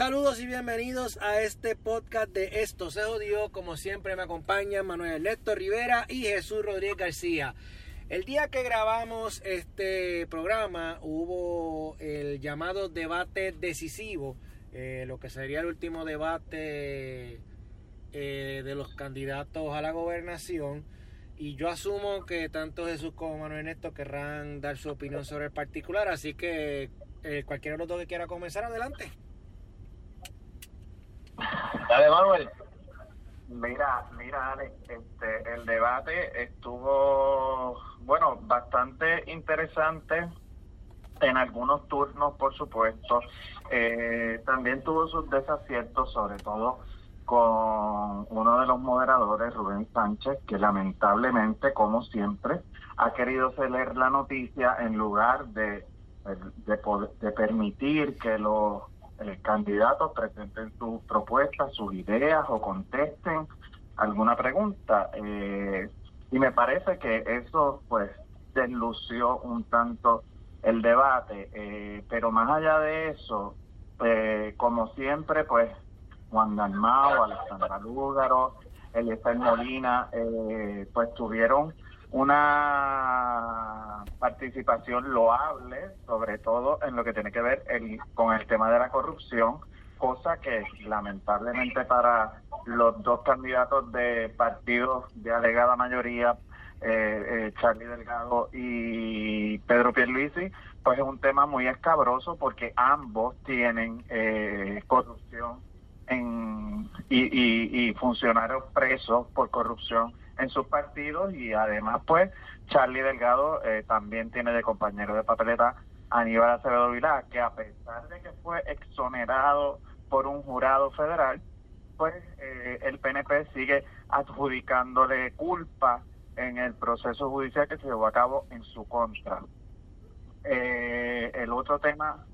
Saludos y bienvenidos a este podcast de Esto se odió. Como siempre me acompañan Manuel Ernesto Rivera y Jesús Rodríguez García. El día que grabamos este programa hubo el llamado debate decisivo, eh, lo que sería el último debate eh, de los candidatos a la gobernación. Y yo asumo que tanto Jesús como Manuel Ernesto querrán dar su opinión sobre el particular, así que eh, cualquiera de los dos que quiera comenzar, adelante. Dale, Manuel. Mira, mira, Ale, este, el debate estuvo, bueno, bastante interesante en algunos turnos, por supuesto. Eh, también tuvo sus desaciertos, sobre todo con uno de los moderadores, Rubén Sánchez, que lamentablemente, como siempre, ha querido ceder la noticia en lugar de, de, de permitir que los eh, candidatos presenten sus propuestas, sus ideas o contesten alguna pregunta. Eh, y me parece que eso pues deslució un tanto el debate, eh, pero más allá de eso, como siempre, pues Juan Dalmao, Alexandra Lúgaro, Eliezer Molina, pues tuvieron una participación loable, sobre todo en lo que tiene que ver con el tema de la corrupción, cosa que lamentablemente para los dos candidatos de partidos de alegada mayoría, eh, eh, Charlie Delgado y Pedro Pierluisi, pues es un tema muy escabroso porque ambos tienen eh, corrupción en, y, y, y funcionarios presos por corrupción en sus partidos y además pues Charlie Delgado eh, también tiene de compañero de papeleta Aníbal Acevedo Vilá, que a pesar de que fue exonerado por un jurado federal, pues eh, el PNP sigue adjudicándole culpa en el proceso judicial que se llevó a cabo en su contra. Eh, el otro tema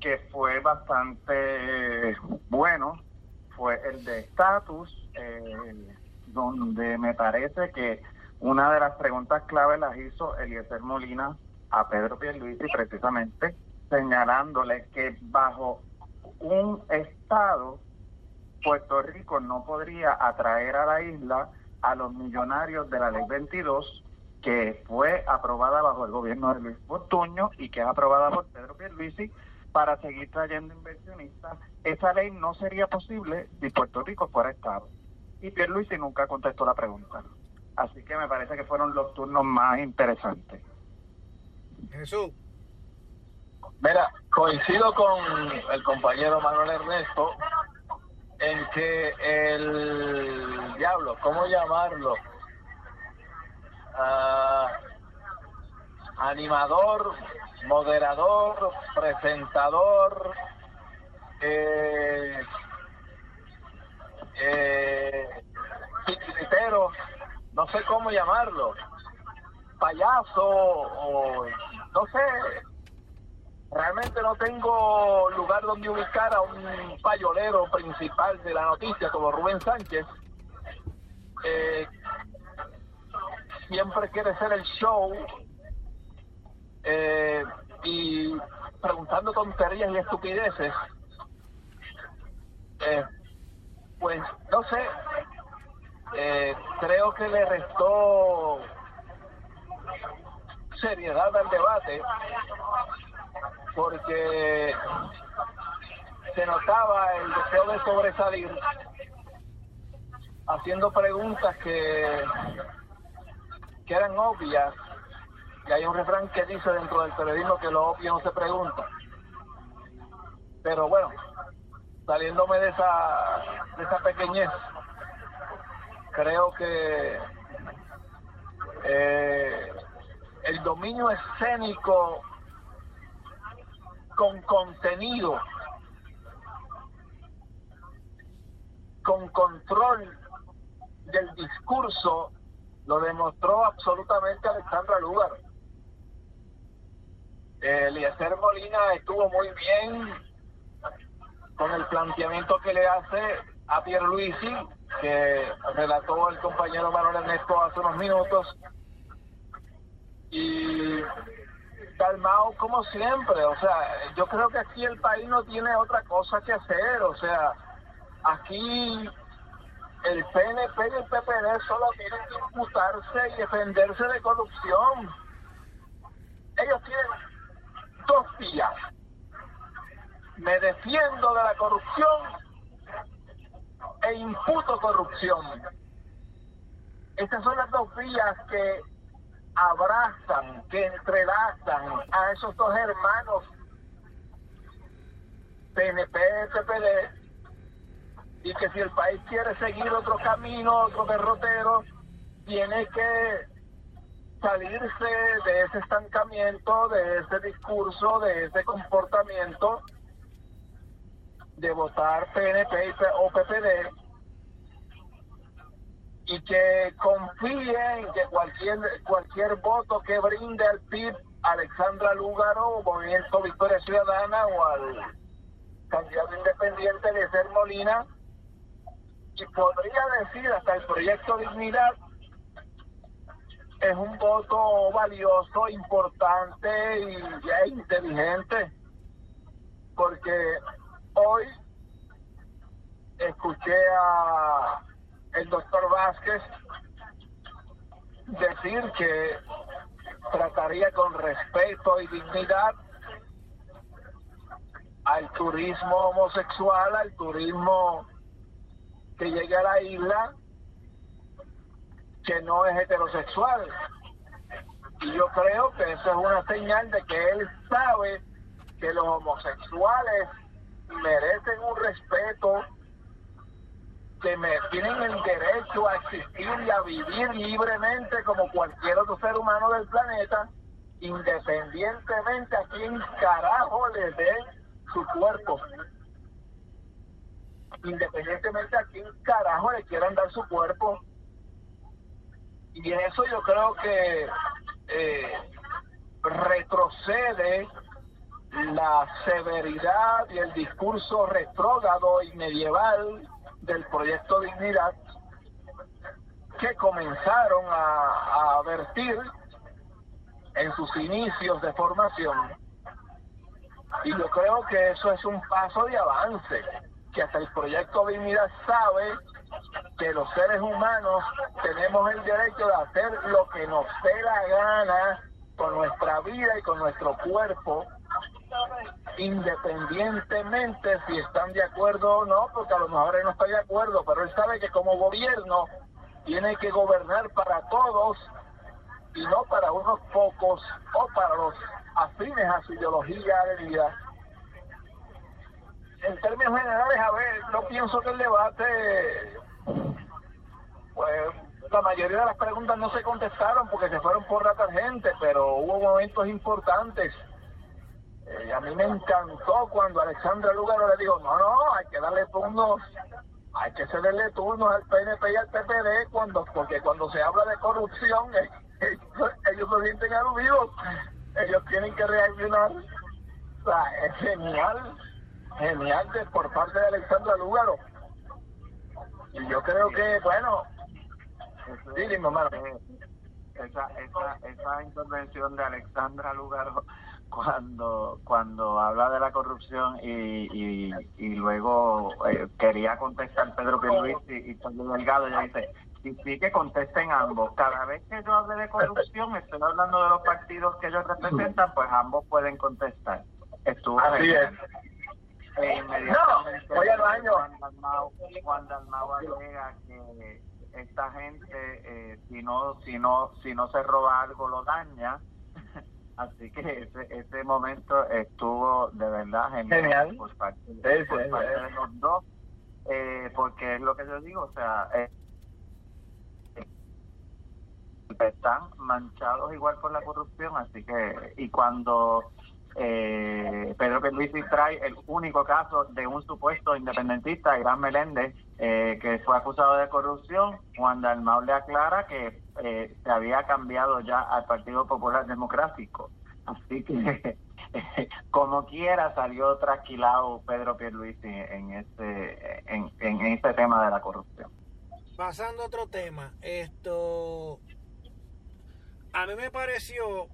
que fue bastante bueno fue el de estatus. Eh, donde me parece que una de las preguntas clave las hizo Eliezer Molina a Pedro Pierluisi precisamente señalándole que bajo un estado Puerto Rico no podría atraer a la isla a los millonarios de la ley 22 que fue aprobada bajo el gobierno de Luis Fortuño y que es aprobada por Pedro Pierluisi para seguir trayendo inversionistas. Esa ley no sería posible si Puerto Rico fuera Estado y Pierluisi nunca contestó la pregunta. Así que me parece que fueron los turnos más interesantes. Jesús. Mira, coincido con el compañero Manuel Ernesto en que el diablo, ¿cómo llamarlo? Ah, animador, moderador, presentador, eh, eh, no sé cómo llamarlo, payaso o no sé, realmente no tengo lugar donde ubicar a un payolero principal de la noticia como Rubén Sánchez. Eh, siempre quiere ser el show eh, y preguntando tonterías y estupideces. Eh, pues no sé, eh, creo que le restó seriedad al debate porque se notaba el deseo de sobresalir haciendo preguntas que, que eran obvias. Y hay un refrán que dice dentro del periodismo que lo obvio no se pregunta. Pero bueno saliéndome de esa, de esa pequeñez, creo que eh, el dominio escénico con contenido, con control del discurso, lo demostró absolutamente Alexandra Lugar. Eliezer Molina estuvo muy bien con el planteamiento que le hace a Pierluisi, que relató el compañero Manuel Ernesto hace unos minutos, y calmado como siempre. O sea, yo creo que aquí el país no tiene otra cosa que hacer. O sea, aquí el PNP y el PPD solo tienen que imputarse y defenderse de corrupción. Ellos tienen dos vías. Me defiendo de la corrupción e imputo corrupción. Estas son las dos vías que abrazan, que entrelazan a esos dos hermanos PNP, PPD, y que si el país quiere seguir otro camino, otro derrotero, tiene que salirse de ese estancamiento, de ese discurso, de ese comportamiento de votar PNP o PPD y que confíen que cualquier cualquier voto que brinde al PIB Alexandra Lúgaro Movimiento Victoria Ciudadana o al candidato independiente de Ser Molina y podría decir hasta el proyecto Dignidad es un voto valioso, importante y, y inteligente porque hoy escuché a el doctor Vázquez decir que trataría con respeto y dignidad al turismo homosexual, al turismo que llegue a la isla que no es heterosexual. Y yo creo que eso es una señal de que él sabe que los homosexuales merecen un respeto que me, tienen el derecho a existir y a vivir libremente como cualquier otro ser humano del planeta, independientemente a quién carajo le dé su cuerpo. Independientemente a quién carajo le quieran dar su cuerpo. Y en eso yo creo que eh, retrocede la severidad y el discurso retrógrado y medieval del proyecto Dignidad que comenzaron a, a vertir en sus inicios de formación. Y yo creo que eso es un paso de avance, que hasta el proyecto Dignidad sabe que los seres humanos tenemos el derecho de hacer lo que nos dé la gana con nuestra vida y con nuestro cuerpo independientemente si están de acuerdo o no, porque a lo mejor él no está de acuerdo, pero él sabe que como gobierno tiene que gobernar para todos y no para unos pocos o para los afines a su ideología de vida. En términos generales, a ver, no pienso que el debate, pues la mayoría de las preguntas no se contestaron porque se fueron por la tangente, pero hubo momentos importantes a mí me encantó cuando Alexandra Lugaro le dijo, no, no, hay que darle turnos, hay que cederle turnos al PNP y al PPD cuando, porque cuando se habla de corrupción, ellos, se sienten aludidos, ellos tienen que reaccionar. O sea, es genial, genial de, por parte de Alexandra Lugaro. Y yo creo que, bueno, sí, esa, esa, esa intervención de Alexandra Lugaro cuando cuando habla de la corrupción y, y, y luego eh, quería contestar Pedro Pierluisi y, y Pedro Delgado, ella dice, y sí que contesten ambos. Cada vez que yo hable de corrupción, estoy hablando de los partidos que ellos representan, pues ambos pueden contestar. Estuvo Así es. E inmediatamente no, al baño. Juan Dalmau alega que esta gente, eh, si no si no si no se roba algo, lo daña Así que ese, ese momento estuvo de verdad genial, por parte, de los dos, eh, porque es lo que yo digo, o sea, eh, están manchados igual por la corrupción, así que, y cuando eh, Pedro Pierluisi trae el único caso de un supuesto independentista, Irán Meléndez, eh, que fue acusado de corrupción, Juan Dalmau le aclara que eh, se había cambiado ya al Partido Popular Democrático. Así que, como quiera, salió trasquilado Pedro Pierluisi en este, en, en este tema de la corrupción. Pasando a otro tema, esto a mí me pareció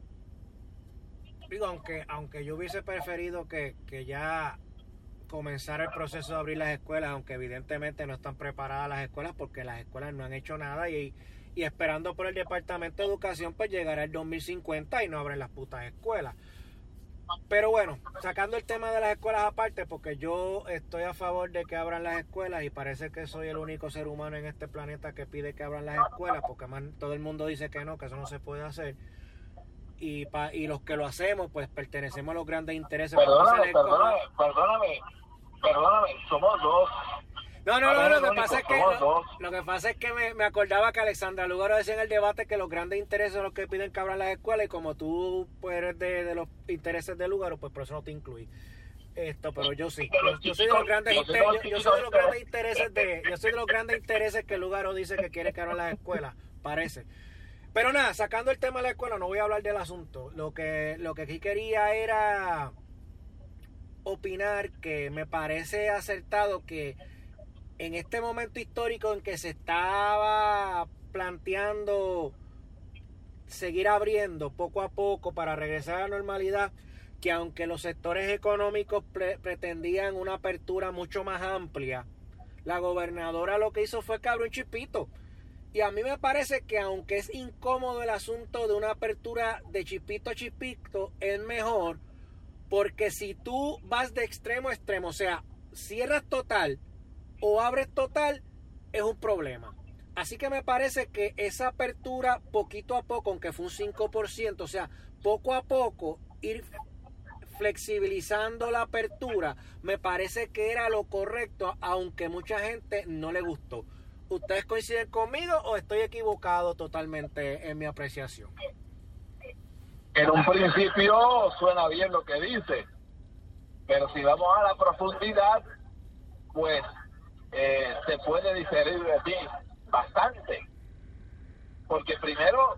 Digo, aunque, aunque yo hubiese preferido que, que ya comenzara el proceso de abrir las escuelas, aunque evidentemente no están preparadas las escuelas porque las escuelas no han hecho nada y, y esperando por el Departamento de Educación pues llegará el 2050 y no abren las putas escuelas. Pero bueno, sacando el tema de las escuelas aparte, porque yo estoy a favor de que abran las escuelas y parece que soy el único ser humano en este planeta que pide que abran las escuelas, porque más todo el mundo dice que no, que eso no se puede hacer. Y, pa, y los que lo hacemos, pues pertenecemos a los grandes intereses. Perdóname, perdóname, perdóname, perdóname, somos dos. No, no, no, lo que, pasa es que, lo, lo, que pasa es que me, me acordaba que Alexandra Lugaro decía en el debate que los grandes intereses son los que piden que abran las escuelas y como tú pues, eres de, de los intereses de Lugaro, pues por eso no te incluí. Esto, pero yo sí. Yo, yo soy de los grandes yo, yo soy de los grandes intereses de yo soy de los grandes intereses que Lugaro dice que quiere que abran las escuelas, parece. Pero nada, sacando el tema de la escuela, no voy a hablar del asunto. Lo que lo que aquí quería era opinar que me parece acertado que en este momento histórico en que se estaba planteando seguir abriendo poco a poco para regresar a la normalidad, que aunque los sectores económicos pre pretendían una apertura mucho más amplia, la gobernadora lo que hizo fue que abrió un chipito. Y a mí me parece que aunque es incómodo el asunto de una apertura de chipito a chipito, es mejor porque si tú vas de extremo a extremo, o sea, cierras total, o abres total, es un problema. Así que me parece que esa apertura poquito a poco, aunque fue un 5%, o sea, poco a poco ir flexibilizando la apertura, me parece que era lo correcto, aunque mucha gente no le gustó. ¿Ustedes coinciden conmigo o estoy equivocado totalmente en mi apreciación? En un principio suena bien lo que dice, pero si vamos a la profundidad, pues eh, se puede diferir de ti bastante. Porque primero,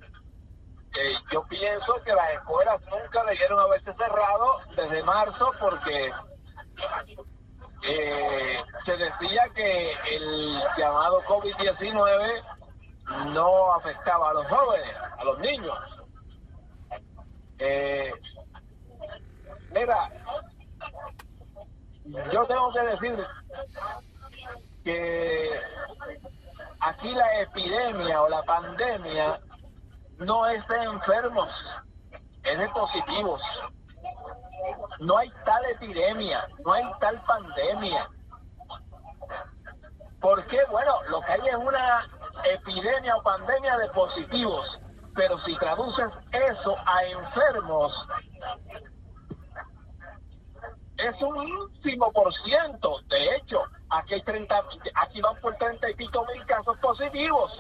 eh, yo pienso que las escuelas nunca debieron haberse cerrado desde marzo porque eh, se decía que el llamado COVID-19 no afectaba a los jóvenes, a los niños. Eh, mira, yo tengo que decir que aquí la epidemia o la pandemia no es de enfermos, es de positivos. No hay tal epidemia, no hay tal pandemia. porque Bueno, lo que hay es una epidemia o pandemia de positivos, pero si traduces eso a enfermos, es un ínfimo por ciento. De hecho, aquí hay 30, aquí van por 30 y pico mil casos positivos,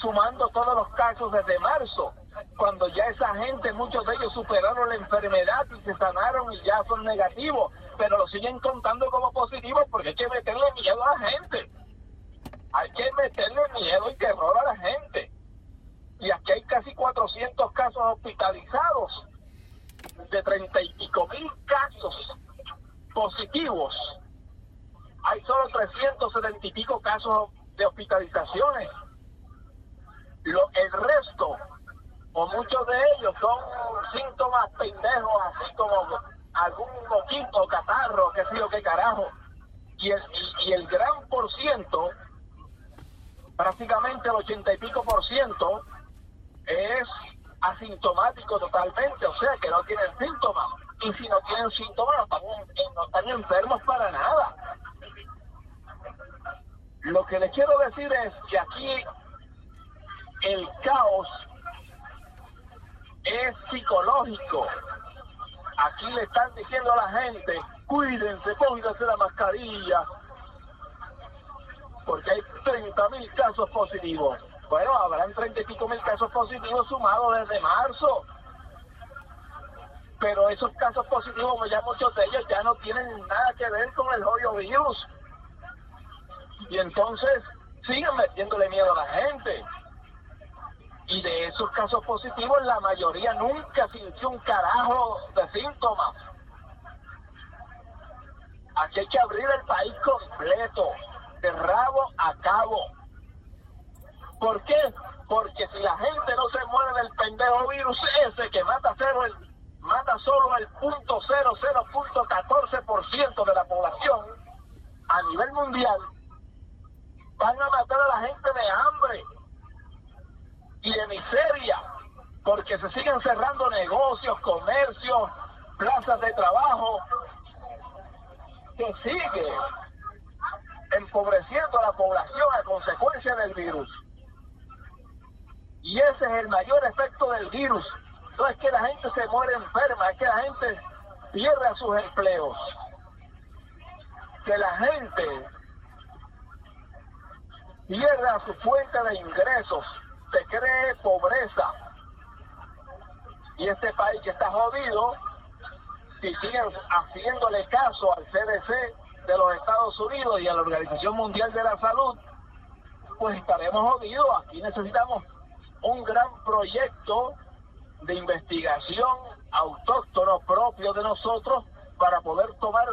sumando todos los casos desde marzo, cuando ya esa gente, muchos de ellos superaron la enfermedad y se sanaron y ya son negativos, pero lo siguen contando como positivos porque hay que meterle miedo a la gente. Hay que meterle miedo y terror a la gente. Y aquí hay casi 400 casos hospitalizados, de 30 y pico mil casos positivos, hay solo 370 y pico casos de hospitalizaciones. Lo, el resto, o muchos de ellos, son síntomas pendejos, así como algún moquito, catarro, qué sé yo, qué carajo. Y el, y, el gran por ciento, prácticamente el ochenta y pico por ciento, es asintomático totalmente, o sea que no tienen síntomas y si no tienen síntomas no están, no están enfermos para nada. Lo que les quiero decir es que aquí el caos es psicológico. Aquí le están diciendo a la gente, cuídense, pónganse la mascarilla, porque hay 30 mil casos positivos. Bueno, habrán 30 y pico mil casos positivos sumados desde marzo pero esos casos positivos, ya muchos de ellos ya no tienen nada que ver con el jodido virus. Y entonces siguen metiéndole miedo a la gente. Y de esos casos positivos, la mayoría nunca sintió un carajo de síntomas. Aquí hay que abrir el país completo, de rabo a cabo. ¿Por qué? Porque si la gente no se muere del pendejo virus ese que mata cero el mata solo el punto ciento de la población a nivel mundial, van a matar a la gente de hambre y de miseria, porque se siguen cerrando negocios, comercios, plazas de trabajo, que sigue empobreciendo a la población a consecuencia del virus. Y ese es el mayor efecto del virus. No es que la gente se muere enferma, es que la gente pierde sus empleos. Que la gente pierda su fuente de ingresos, se cree pobreza. Y este país que está jodido, si siguen haciéndole caso al CDC de los Estados Unidos y a la Organización Mundial de la Salud, pues estaremos jodidos. Aquí necesitamos un gran proyecto de investigación autóctono propio de nosotros para poder tomar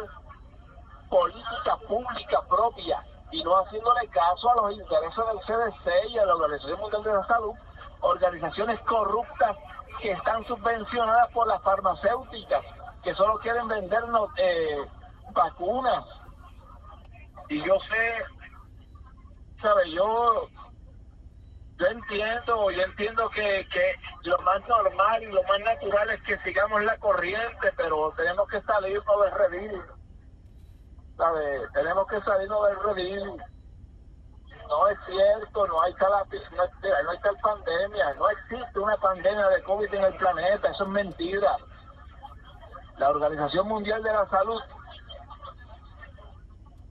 política pública propia y no haciéndole caso a los intereses del CDC y a la Organización Mundial de la Salud, organizaciones corruptas que están subvencionadas por las farmacéuticas, que solo quieren vendernos eh, vacunas. Y yo sé, ¿sabe? Yo yo entiendo, yo entiendo que, que lo más normal y lo más natural es que sigamos la corriente, pero tenemos que salirnos del redil. Tenemos que salirnos del redil. No es cierto, no hay tal, no hay tal pandemia, no existe una pandemia de COVID en el planeta, eso es mentira. La Organización Mundial de la Salud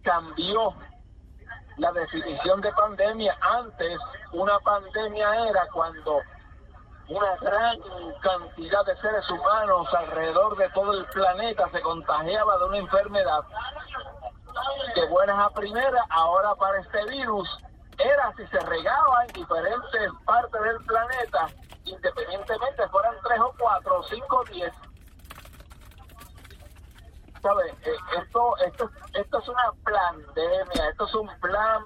cambió la definición de pandemia. Antes, una pandemia era cuando una gran cantidad de seres humanos alrededor de todo el planeta se contagiaba de una enfermedad de buenas a primeras, ahora para este virus era si se regaba en diferentes partes del planeta, independientemente fueran tres o cuatro o cinco o diez, eh, esto, esto, esto es una pandemia, esto es un plan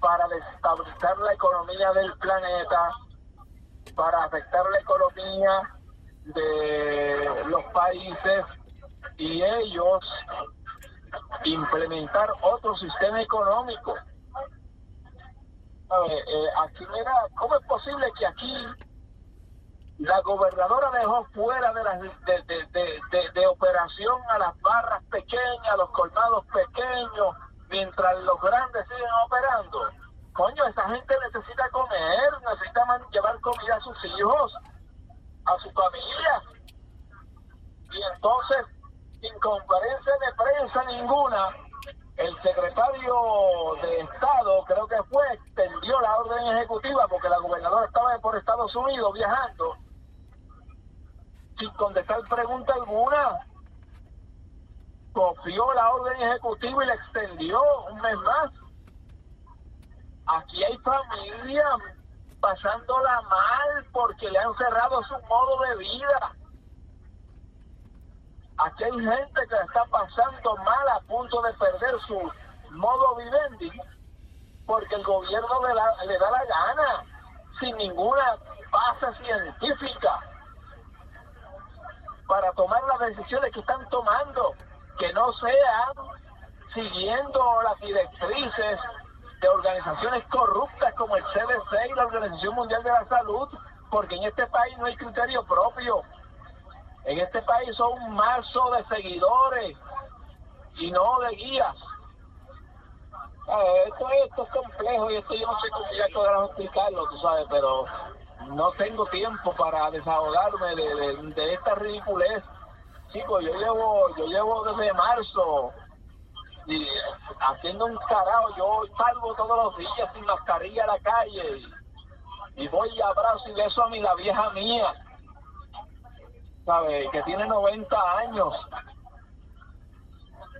para desestabilizar la economía del planeta, para afectar la economía de los países y ellos implementar otro sistema económico. Eh, aquí, ¿cómo es posible que aquí la gobernadora dejó fuera de, las, de, operación a las barras pequeñas, a los colmados pequeños, mientras los grandes siguen operando. Coño, esa gente necesita comer, necesita llevar comida a sus hijos, a su familia. Y entonces, sin conferencia de prensa ninguna, el secretario de Estado, creo que fue, extendió la orden ejecutiva porque la gobernadora estaba por Estados Unidos viajando sin contestar pregunta alguna. Copió la orden ejecutiva y la extendió un mes más. Aquí hay familias pasándola mal porque le han cerrado su modo de vida. Aquí hay gente que está pasando mal a punto de perder su modo vivendi porque el gobierno le, le da la gana sin ninguna base científica para tomar las decisiones que están tomando, que no sean siguiendo las directrices de organizaciones corruptas como el CDC y la Organización Mundial de la Salud, porque en este país no hay criterio propio. En este país son marzo de seguidores y no de guías. esto, esto es complejo y esto yo no sé cómo ya podrás explicarlo, tú sabes, pero no tengo tiempo para desahogarme de, esta ridiculez. Chicos, yo llevo, yo llevo desde marzo y haciendo un carajo, yo salgo todos los días sin mascarilla a la calle y, voy y abrazo y beso a mi la vieja mía, ¿sabe? Que tiene 90 años.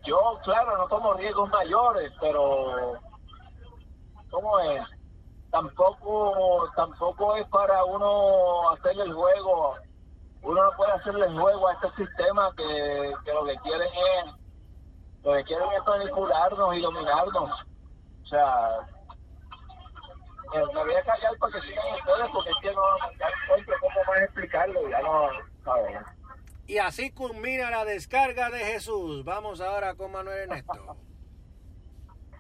Yo, claro, no tomo riesgos mayores, pero ¿cómo es? tampoco tampoco es para uno hacerle el juego uno no puede hacerle el juego a este sistema que, lo que quieren es lo que quieren es manipularnos y dominarnos o sea eh, me voy a callar para que sigan ustedes porque es que no ya encuentro cómo más explicarlo ya no ¿sabes? Y así culmina la descarga de Jesús. Vamos ahora con Manuel Ernesto.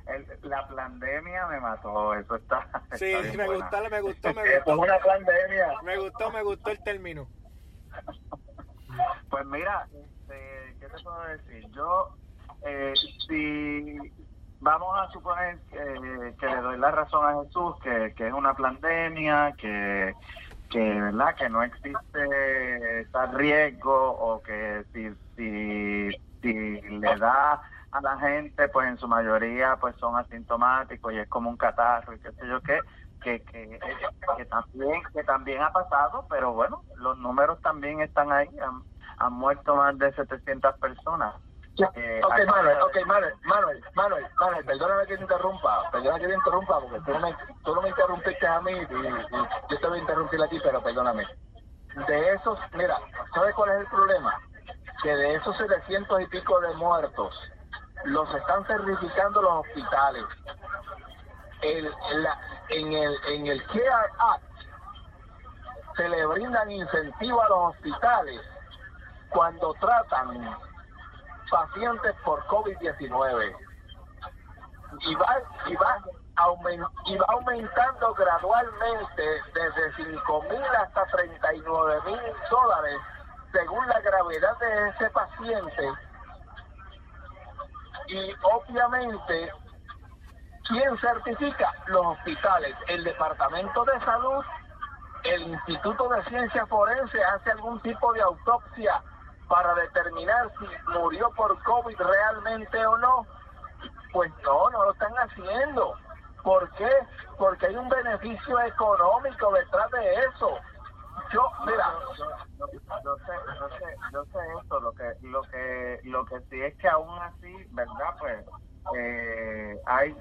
la pandemia me mató, eso está. Sí, me, gustó, me gustó, me gustó. Es una pandemia. Me gustó, me gustó el término. Pues mira, este, ¿qué te puedo decir? Yo, eh, si vamos a suponer que le doy la razón a Jesús, que, que es una pandemia, que que verdad que no existe tal riesgo o que si, si, si le da a la gente pues en su mayoría pues son asintomáticos y es como un catarro y qué sé yo qué que, que, que también que también ha pasado pero bueno los números también están ahí han, han muerto más de 700 personas eh, ok, Manuel, ok, Manuel, Manuel, Manuel, Manuel, perdóname que te interrumpa, perdóname que te interrumpa, porque tú no me, tú no me interrumpiste a mí y, yo te voy a interrumpir aquí, pero perdóname. De esos, mira, ¿sabes cuál es el problema? Que de esos 700 y pico de muertos, los están certificando los hospitales. El, la, en, el, en el CARE Act se le brindan incentivos a los hospitales cuando tratan pacientes por COVID-19 y va, y, va y va aumentando gradualmente desde 5 mil hasta 39 mil dólares según la gravedad de ese paciente. Y obviamente ¿quién certifica? Los hospitales, el Departamento de Salud, el Instituto de Ciencias Forenses hace algún tipo de autopsia para determinar si murió por COVID realmente o no, pues no, no lo están haciendo. ¿Por qué? Porque hay un beneficio económico detrás de eso. Yo, mira, yo, sé, yo sé, yo sé esto, lo que, lo que, lo que sí es que aún así, ¿verdad? Pues eh, hay,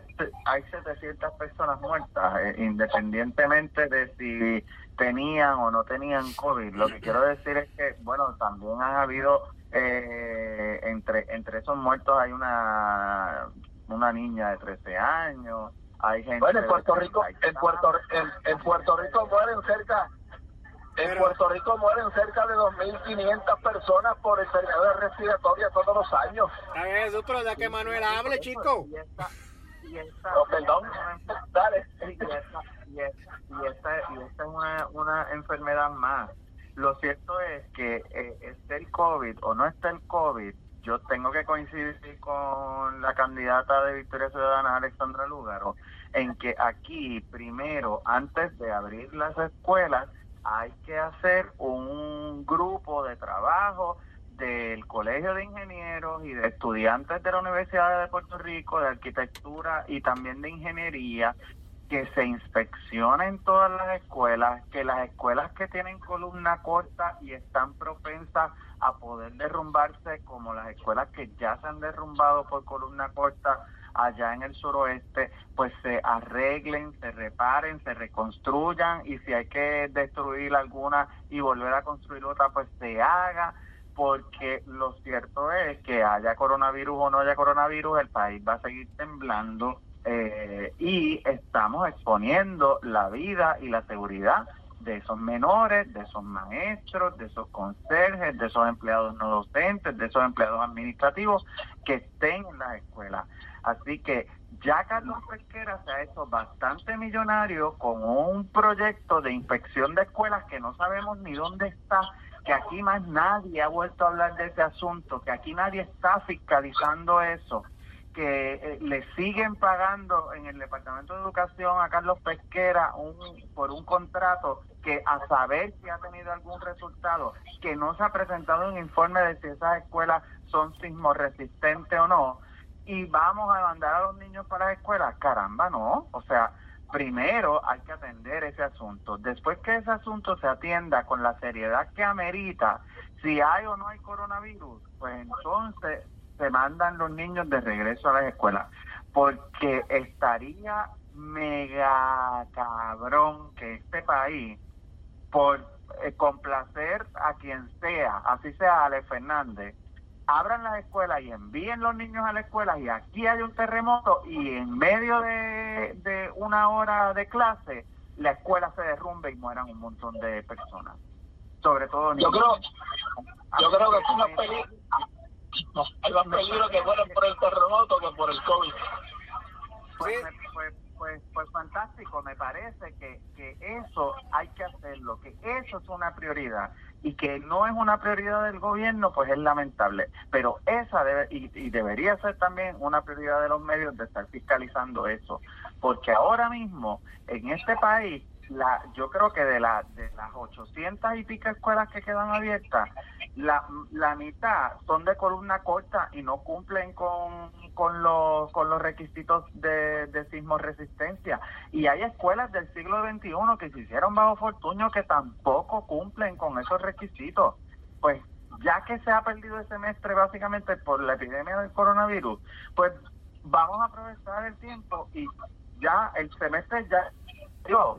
hay 700 personas muertas, eh, independientemente de si tenían o no tenían COVID. Lo que quiero decir es que, bueno, también han habido, eh, entre, entre esos muertos hay una, una niña de 13 años, hay gente... Bueno, en Puerto Rico, en Puerto, en, en Puerto Rico mueren cerca en Puerto Rico mueren cerca de 2.500 personas por enfermedades respiratorias todos los años. Eso, pero de que Manuel hable, chico. Y esta, y esta, oh, perdón, dale. Y esta, y esta, y esta, es una, una enfermedad más. Lo cierto es que eh, esté el COVID o no esté el COVID, yo tengo que coincidir con la candidata de Victoria Ciudadana, Alexandra Lúgaro, en que aquí, primero, antes de abrir las escuelas, hay que hacer un grupo de trabajo del Colegio de Ingenieros y de estudiantes de la Universidad de Puerto Rico, de arquitectura y también de ingeniería, que se inspeccionen todas las escuelas, que las escuelas que tienen columna corta y están propensas a poder derrumbarse, como las escuelas que ya se han derrumbado por columna corta, allá en el suroeste, pues se arreglen, se reparen, se reconstruyan y si hay que destruir alguna y volver a construir otra, pues se haga porque lo cierto es que haya coronavirus o no haya coronavirus, el país va a seguir temblando eh, y estamos exponiendo la vida y la seguridad de esos menores, de esos maestros, de esos conserjes, de esos empleados no docentes, de esos empleados administrativos que estén en las escuelas. Así que ya Carlos Pesquera se ha hecho bastante millonario con un proyecto de inspección de escuelas que no sabemos ni dónde está, que aquí más nadie ha vuelto a hablar de ese asunto, que aquí nadie está fiscalizando eso, que eh, le siguen pagando en el Departamento de Educación a Carlos Pesquera un, por un contrato que a saber si ha tenido algún resultado, que no se ha presentado un informe de si esas escuelas son sismoresistentes o no, y vamos a mandar a los niños para la escuela. Caramba, no. O sea, primero hay que atender ese asunto. Después que ese asunto se atienda con la seriedad que amerita, si hay o no hay coronavirus, pues entonces se mandan los niños de regreso a las escuelas. Porque estaría mega cabrón que este país, por eh, complacer a quien sea, así sea Ale Fernández, abran las escuelas y envíen los niños a la escuela y aquí hay un terremoto y en medio de, una hora de clase la escuela se derrumbe y mueran un montón de personas, sobre todo niños. Yo creo, Yo creo que es más peligro, hay más peligro que mueren por el terremoto que por el COVID. Pues, pues, pues, pues, fantástico, me parece que, que eso hay que hacerlo, que eso es una prioridad y que no es una prioridad del gobierno, pues es lamentable. Pero esa debe, y, y debería ser también una prioridad de los medios de estar fiscalizando eso, porque ahora mismo en este país la, yo creo que de, la, de las 800 y pico escuelas que quedan abiertas, la, la mitad son de columna corta y no cumplen con, con, los, con los requisitos de, de sismo resistencia. Y hay escuelas del siglo XXI que se hicieron bajo Fortuño que tampoco cumplen con esos requisitos. Pues ya que se ha perdido el semestre básicamente por la epidemia del coronavirus, pues vamos a aprovechar el tiempo y ya el semestre ya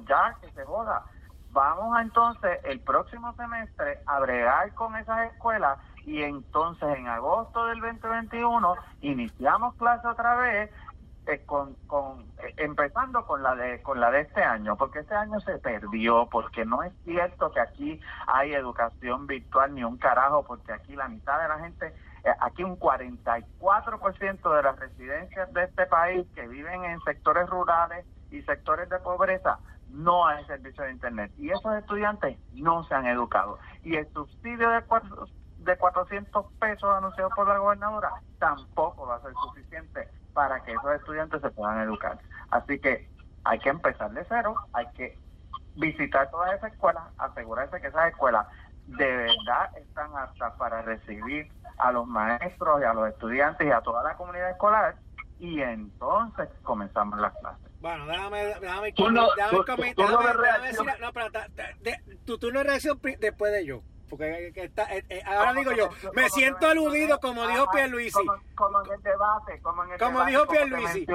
ya que se joda. Vamos a entonces el próximo semestre a bregar con esas escuelas y entonces en agosto del 2021 iniciamos clase otra vez eh, con, con eh, empezando con la de con la de este año porque este año se perdió porque no es cierto que aquí hay educación virtual ni un carajo porque aquí la mitad de la gente eh, aquí un 44% de las residencias de este país que viven en sectores rurales y sectores de pobreza no hay servicio de internet. Y esos estudiantes no se han educado. Y el subsidio de cuatro, de 400 pesos anunciado por la gobernadora tampoco va a ser suficiente para que esos estudiantes se puedan educar. Así que hay que empezar de cero hay que visitar todas esas escuelas asegurarse que esas escuelas de verdad están aptas para recibir a los maestros y a los estudiantes y a toda la comunidad escolar y entonces comenzamos las clases bueno, déjame, déjame, Tú no- déjame, no déjame- de déjame reacción. decir- no, pero ta- ta- de- tu turno de reacción después de yo. Porque que está, eh, eh, ahora digo yo, me siento aludido como dijo Pierluisi. como, como en el debate como en el Como debate, dijo Pierluisi.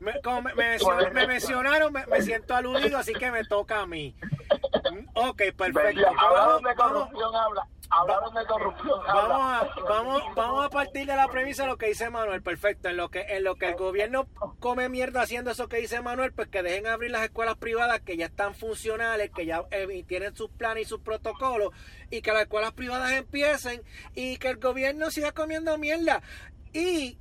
Me, como me, me mencionaron, me mencionaron, me, me siento aludido, así que me toca a mí. Mm, Ok, perfecto. Vamos- corrupción, habla. Hablaron de corrupción. Vamos a, vamos, vamos a partir de la premisa de lo que dice Manuel, perfecto. En lo que, en lo que el gobierno come mierda haciendo eso que dice Manuel, pues que dejen abrir las escuelas privadas que ya están funcionales, que ya eh, tienen sus planes y sus protocolos, y que las escuelas privadas empiecen, y que el gobierno siga comiendo mierda. Y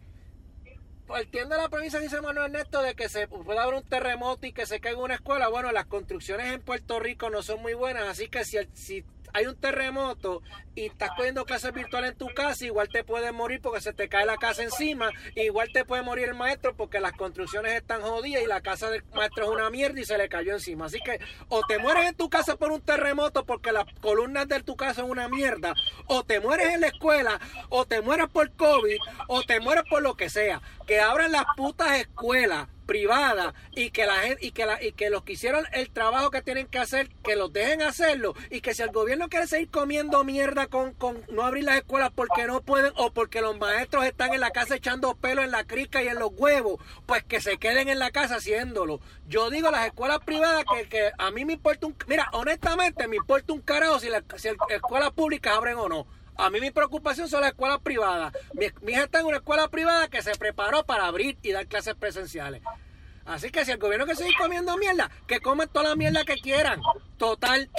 partiendo de la premisa que dice Manuel Ernesto de que se puede haber un terremoto y que se caiga una escuela, bueno, las construcciones en Puerto Rico no son muy buenas, así que si, el- si hay un terremoto y estás cogiendo clases virtuales en tu casa, igual te puedes morir porque se te cae la casa encima, igual te puede morir el maestro porque las construcciones están jodidas y la casa del maestro es una mierda y se le cayó encima. Así que o te mueres en tu casa por un terremoto porque las columnas de tu casa son una mierda, o te mueres en la escuela, o te mueres por COVID, o te mueres por lo que sea. Que abran las putas escuelas privadas y que la gente y que y que los que hicieron el trabajo que tienen que hacer que los dejen hacerlo y que si el gobierno quiere seguir comiendo mierda con, con no abrir las escuelas porque no pueden o porque los maestros están en la casa echando pelo en la crica y en los huevos pues que se queden en la casa haciéndolo yo digo las escuelas privadas que, que a mí me importa un mira honestamente me importa un carajo si las si las escuelas públicas abren o no a mí mi preocupación son las escuelas privadas. Mi, hija está en una escuela privada que se preparó para abrir y dar clases presenciales. Así que si el gobierno quiere seguir comiendo mierda, que comen toda la mierda que quieran. Total.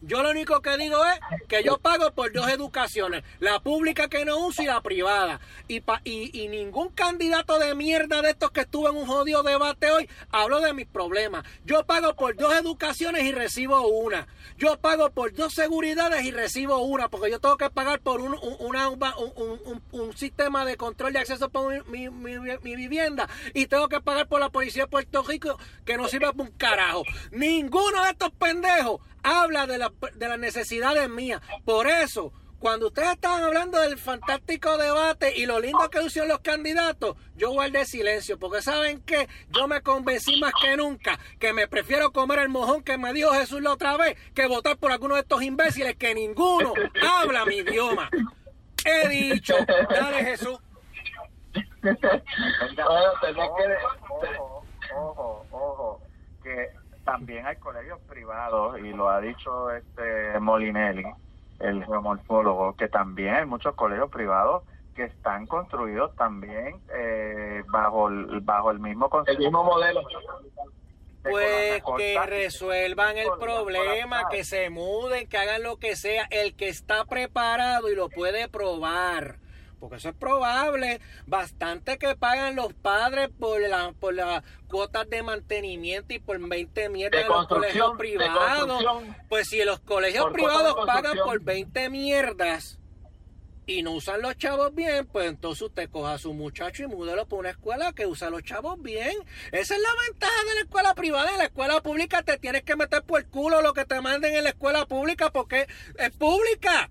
Yo lo único que digo es que yo pago por dos educaciones, la pública que no uso y la privada. Y, pa- y, y ningún candidato de mierda de estos que estuvo en un jodido debate hoy habló de mis problemas. Yo pago por dos educaciones y recibo una. Yo pago por dos seguridades y recibo una, porque yo tengo que pagar por un, un- una- un, sistema de control de acceso por mi, mi- mi- mi vivienda y tengo que pagar por la policía de Puerto Rico que no sirve para un carajo. Ninguno de estos pendejos habla de, la- de las necesidades mías. Por eso, cuando ustedes estaban hablando del fantástico debate y lo lindo que hicieron los candidatos, yo guardé silencio, porque saben que yo me convencí más que nunca que me prefiero comer el mojón que me dijo Jesús la otra vez que votar por alguno de estos imbéciles que ninguno habla mi idioma. He dicho, dale Jesús. Ojo, ojo, ojo, que también hay colegios privados y lo ha dicho este Molinelli, el geomorfólogo, que también hay muchos colegios privados que están construidos también eh, bajo el, bajo el mismo El concepto mismo modelo. Pues que resuelvan el problema, que se muden, que hagan lo que sea. El que está preparado y lo puede probar porque eso es probable, bastante que pagan los padres por la, por las cuotas de mantenimiento y por 20 mierdas de, los colegios privados. Pues si los colegios privados pagan por 20 mierdas y no usan los chavos bien, pues entonces usted coja a su muchacho y múdelo por una escuela que usa los chavos bien. Esa es la ventaja de la escuela privada. En la escuela pública te tienes que meter por el culo lo que te manden en la escuela pública porque es pública.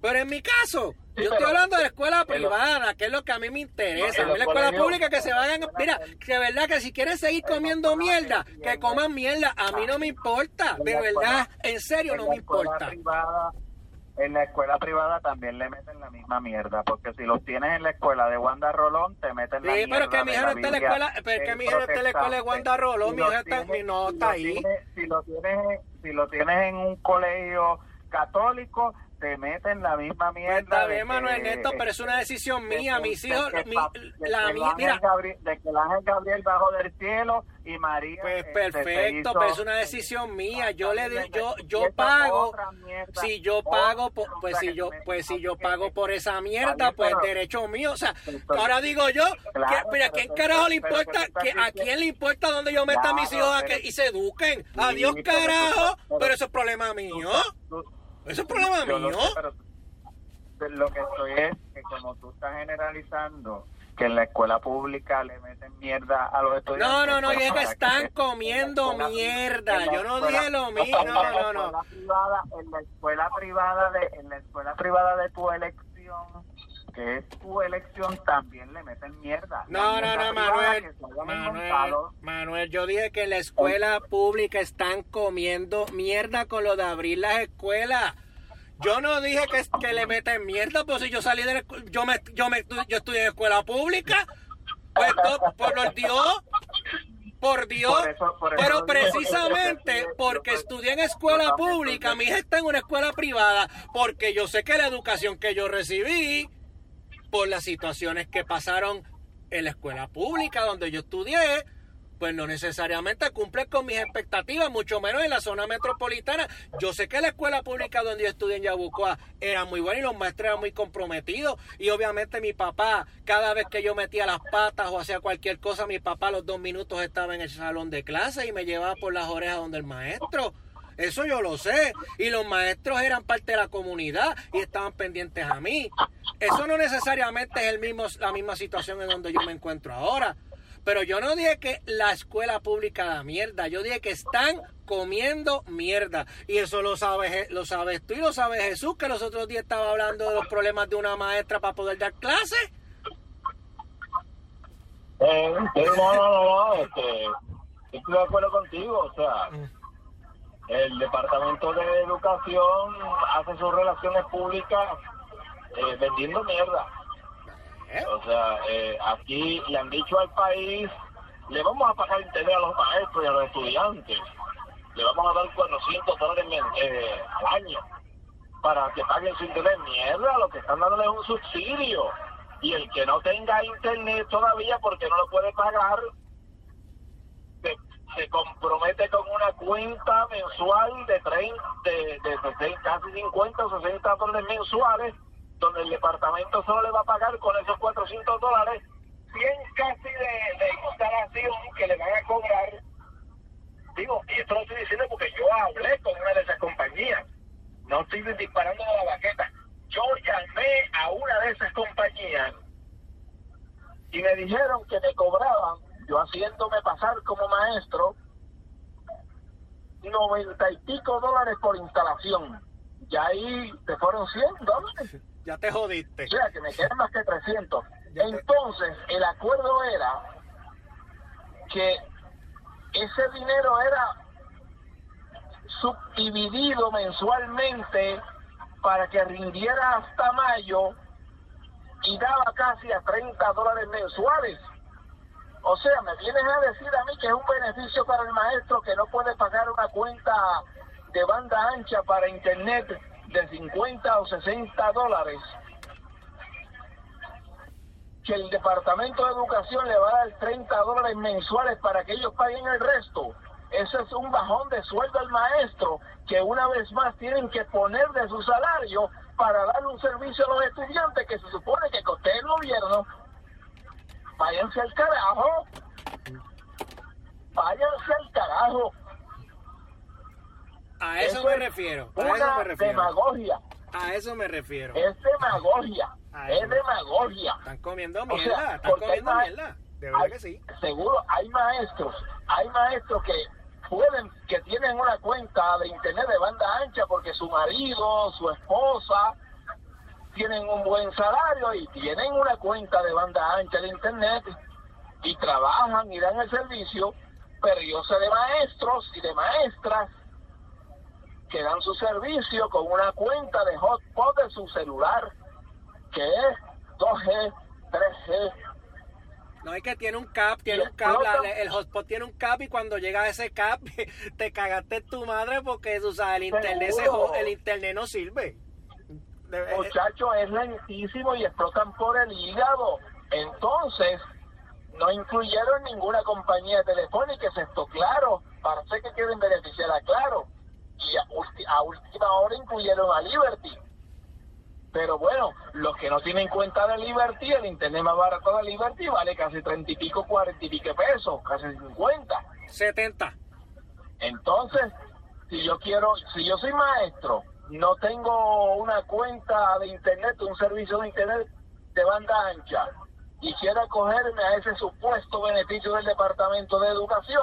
Pero en mi caso, yo estoy hablando de la escuela privada, que es lo que a mí me interesa. a mí la escuela pública que se vayan. Mira, que de verdad que si quieren seguir comiendo mierda, que coman mierda. A mí no me importa. De verdad, en serio no me importa. en la escuela privada también le meten la misma mierda, porque si los tienes en la escuela de Wanda Rolón, te meten la mierda. Sí, pero que mi hija no está en la escuela, pero que mi hija no está en la escuela de Wanda Rolón, mi hija está, mi no está ahí. Si lo tienes, si lo tienes en un colegio católico, te meten la misma mierda. Está bien, Manuel Neto, pero es una decisión mía. Mis hijos, de, mi, la mía, mira. Gabriel, de que el ángel Gabriel bajo del cielo y María. Pues perfecto, pero es una decisión mía. Yo le yo yo pago. Si yo pago, pues si yo pues si yo pago por esa mierda, pues derecho mío. O sea, ahora digo yo, que, ¿a quién carajo le importa? que ¿A quién le importa dónde yo meta a mis hijos a que, y se eduquen? Adiós, carajo. Pero eso es problema mío. Es problema mío. lo que estoy es que como tú estás generalizando que en la escuela pública le meten mierda a los estudiantes. No, no, no, pues, es que están comiendo mierda. Yo no dije lo mismo. No, no, no. En la escuela privada de, en la escuela privada de tu elección, que es tu elección, también le meten mierda. No, no, no, Manuel. Manuel, Manuel, yo dije que en la escuela pública están comiendo mierda con lo de abrir las escuelas. Yo no dije que, que le meten mierda, pues si yo salí de la yo me, yo me, yo estudié en escuela pública, pues por Dios, por Dios, pero precisamente porque estudié en escuela pública, mi hija está en una escuela privada, porque yo sé que la educación que yo recibí, por las situaciones que pasaron en la escuela pública donde yo estudié, pues no necesariamente cumple con mis expectativas, mucho menos en la zona metropolitana. Yo sé que la escuela pública donde yo estudié en Yabucoa era muy buena y los maestros eran muy comprometidos. Y obviamente mi papá, cada vez que yo metía las patas o hacía cualquier cosa, mi papá a los dos minutos estaba en el salón de clase y me llevaba por las orejas donde el maestro. Eso yo lo sé. Y los maestros eran parte de la comunidad y estaban pendientes a mí. Eso no necesariamente es el mismo, la misma situación en donde yo me encuentro ahora. Pero yo no dije que la escuela pública da mierda, yo dije que están comiendo mierda. Y eso lo sabes, lo sabes tú y lo sabes Jesús, que los otros días estaba hablando de los problemas de una maestra para poder dar clases. Eh, no, no, no, este, estoy de acuerdo contigo, o sea, mm. El Departamento de Educación hace sus relaciones públicas eh, vendiendo mierda. ¿Eh? O sea, eh, aquí le han dicho al país, le vamos a pagar interés a los maestros y a los estudiantes, le vamos a dar 400 dólares eh, al año para que paguen su interés. Mierda, lo que están dándole es un subsidio. Y el que no tenga internet todavía porque no lo puede pagar, se, compromete con una cuenta mensual de, 30, de, de, de casi 50 o 60 dólares mensuales donde el departamento solo le va a pagar con esos 400 dólares 100 casi de, de instalación que le van a cobrar. Digo, y esto lo estoy diciendo porque yo hablé con una de esas compañías. No estoy disparando de la baqueta. Yo llamé a una de esas compañías y me dijeron que me cobraban, yo haciéndome pasar como maestro, 90 y pico dólares por instalación. Y ahí te fueron 100 dólares. Ya te jodiste. O sea, que me quedan más que 300. Entonces, el acuerdo era que ese dinero era subdividido mensualmente para que rindiera hasta mayo y daba casi a 30 dólares mensuales. O sea, me vienes a decir a mí que es un beneficio para el maestro que no puede pagar una cuenta de banda ancha para internet de 50 o 60 dólares, que el Departamento de Educación le va a dar 30 dólares mensuales para que ellos paguen el resto. Eso es un bajón de sueldo al maestro que una vez más tienen que poner de su salario para darle un servicio a los estudiantes que se supone que coste el gobierno. Váyanse al carajo. Váyanse al carajo. A eso, me refiero. A una eso me refiero. demagogia. A eso me refiero. Es demagogia. Es demagogia. Están comiendo O mierda. sea, están comiendo mierda. De verdad hay- que sí. Seguro, hay maestros, hay maestros que pueden, que tienen una cuenta de internet de banda ancha porque su marido, su esposa, tienen un buen salario y tienen una cuenta de banda ancha de internet y trabajan y dan el servicio, pero yo sé de maestros y de maestras que dan su servicio con una cuenta de hotspot de su celular, que es 2G, 3G, No es que tiene un cap, tiene un cap, la- el hotspot tiene un cap y cuando llega a ese cap te cagaste tu madre porque tú sabes, el internet, el internet no sirve. De- muchachos, es lentísimo y explotan por el hígado. Entonces, no incluyeron ninguna compañía telefónica, excepto Claro. Parece que quieren beneficiar a Claro. Y a, a última hora incluyeron a Liberty. Pero bueno, los que no tienen cuenta de Liberty, el internet más barato de Liberty vale casi treinta y pico, cuarenta y pico pesos, casi cincuenta. 70. Entonces, si yo quiero, si yo soy maestro, no tengo una cuenta de internet, un servicio de internet de banda ancha, y quiero acogerme a ese supuesto beneficio del Departamento de Educación,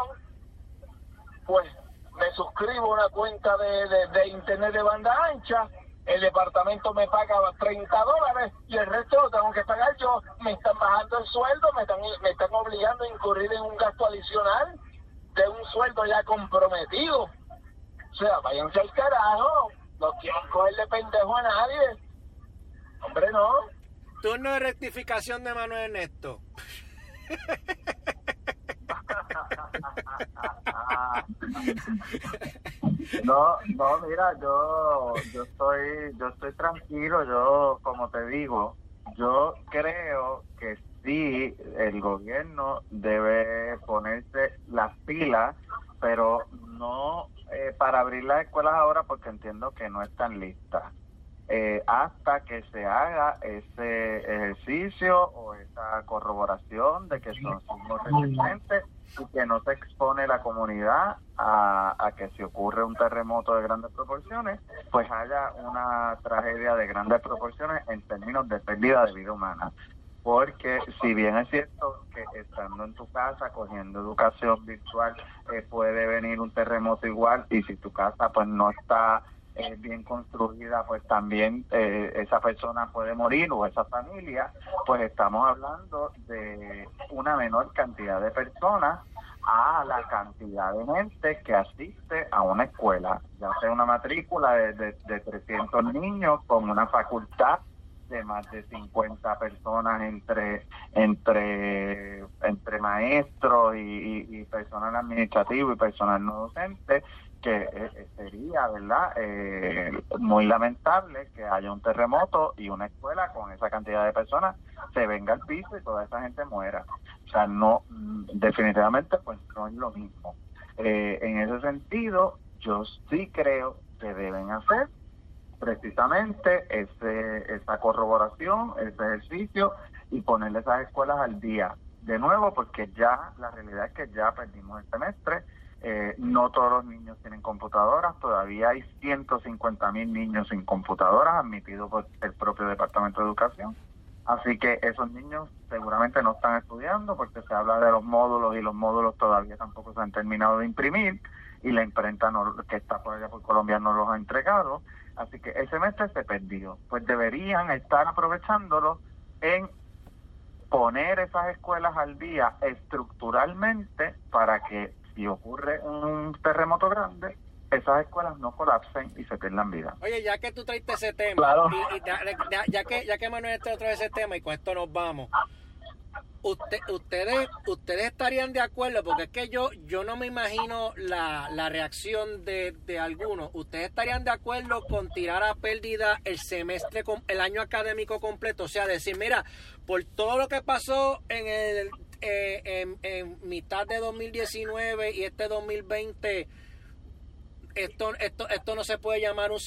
pues me suscribo a una cuenta de, de- de internet de banda ancha, el departamento me paga 30 dólares y el resto lo tengo que pagar yo. Me están bajando el sueldo, me están, me están obligando a incurrir en un gasto adicional de un sueldo ya comprometido. O sea, váyanse al carajo. No quieren cogerle pendejo a nadie. Hombre, no. Turno de rectificación de Manuel Ernesto. No, no, mira, yo, yo estoy, yo estoy tranquilo. Yo, como te digo, yo creo que sí, el gobierno debe ponerse las pilas, pero no eh, para abrir las escuelas ahora, porque entiendo que no están listas. Eh, hasta que se haga ese ejercicio o esa corroboración de que son signos resistentes y que no se expone la comunidad a, a que si ocurre un terremoto de grandes proporciones, pues haya una tragedia de grandes proporciones en términos de pérdida de vida humana. Porque si bien es cierto que estando en tu casa cogiendo educación virtual eh, puede venir un terremoto igual y si tu casa pues no está eh, bien construida, pues también eh, esa persona puede morir o esa familia, pues estamos hablando de una menor cantidad de personas a la cantidad de gente que asiste a una escuela, ya sea una matrícula de, de, de 300 niños con una facultad de más de 50 personas entre entre entre maestros y, y- personal administrativo y personal no docente que eh, sería verdad Eh, muy lamentable que haya un terremoto y una escuela con esa cantidad de personas se venga al piso y toda esa gente muera. O sea no mm, definitivamente pues no es lo mismo. Eh, en ese sentido yo sí creo que deben hacer precisamente ese, esa corroboración, ese ejercicio y ponerle esas escuelas al día. De nuevo, porque ya la realidad es que ya perdimos el semestre, eh, no todos los niños tienen computadoras, todavía hay 150 mil niños sin computadoras admitidos por el propio Departamento de Educación. Así que esos niños seguramente no están estudiando porque se habla de los módulos y los módulos todavía tampoco se han terminado de imprimir y la imprenta no, que está por allá por Colombia no los ha entregado. Así que el semestre se perdió. Pues deberían estar aprovechándolo en poner esas escuelas al día estructuralmente para que si ocurre un terremoto grande, esas escuelas no colapsen y se pierdan vida. Oye, ya que tú traiste ese tema, Claro. y, y ya, ya- que ya que Manuel trae otra vez ese tema y con esto nos vamos. Usted, ustedes ustedes estarían de acuerdo porque es que yo yo no me imagino la, la reacción de, de algunos. Ustedes estarían de acuerdo con tirar a pérdida el semestre el año académico completo. O sea decir mira por todo lo que pasó en el eh, en, mitad de 2019 y este 2020 esto esto esto no se puede llamar un,